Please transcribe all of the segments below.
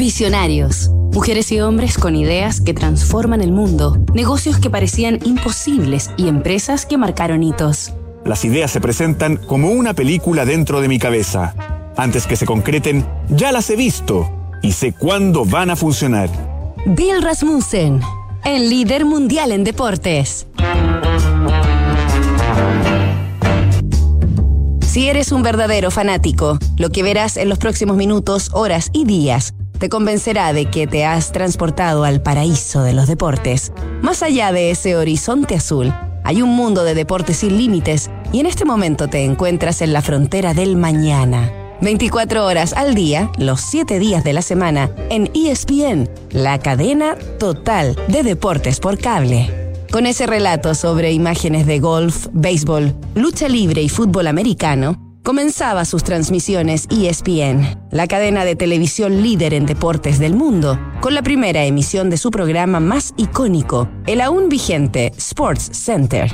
Visionarios. Mujeres y hombres con ideas que transforman el mundo, negocios que parecían imposibles y empresas que marcaron hitos. Las ideas se presentan como una película dentro de mi cabeza. Antes que se concreten, ya las he visto y sé cuándo van a funcionar. Bill Rasmussen, el líder mundial en deportes. Si eres un verdadero fanático, lo que verás en los próximos minutos, horas y días te convencerá de que te has transportado al paraíso de los deportes. Más allá de ese horizonte azul, hay un mundo de deportes sin límites y en este momento te encuentras en la frontera del mañana. 24 horas al día, los 7 días de la semana, en ESPN, la cadena total de deportes por cable. Con ese relato sobre imágenes de golf, béisbol, lucha libre y fútbol americano, comenzaba sus transmisiones ESPN, la cadena de televisión líder en deportes del mundo, con la primera emisión de su programa más icónico, el aún vigente Sports Center.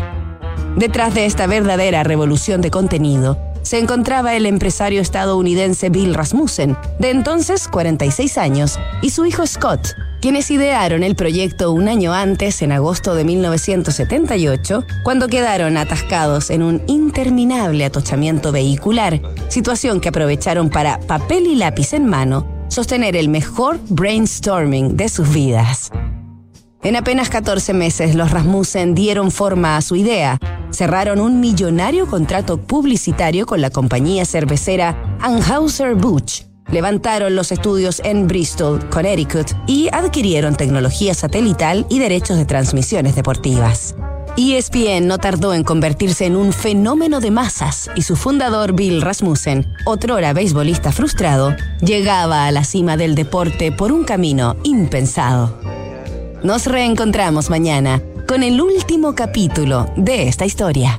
Detrás de esta verdadera revolución de contenido, se encontraba el empresario estadounidense Bill Rasmussen, de entonces 46 años, y su hijo Scott, quienes idearon el proyecto un año antes, en agosto de 1978, cuando quedaron atascados en un interminable atochamiento vehicular, situación que aprovecharon para papel y lápiz en mano, sostener el mejor brainstorming de sus vidas. En apenas 14 meses, los Rasmussen dieron forma a su idea. Cerraron un millonario contrato publicitario con la compañía cervecera Anheuser-Busch levantaron los estudios en Bristol, Connecticut y adquirieron tecnología satelital y derechos de transmisiones deportivas. ESPN no tardó en convertirse en un fenómeno de masas y su fundador Bill Rasmussen, otrora beisbolista frustrado, llegaba a la cima del deporte por un camino impensado. Nos reencontramos mañana con el último capítulo de esta historia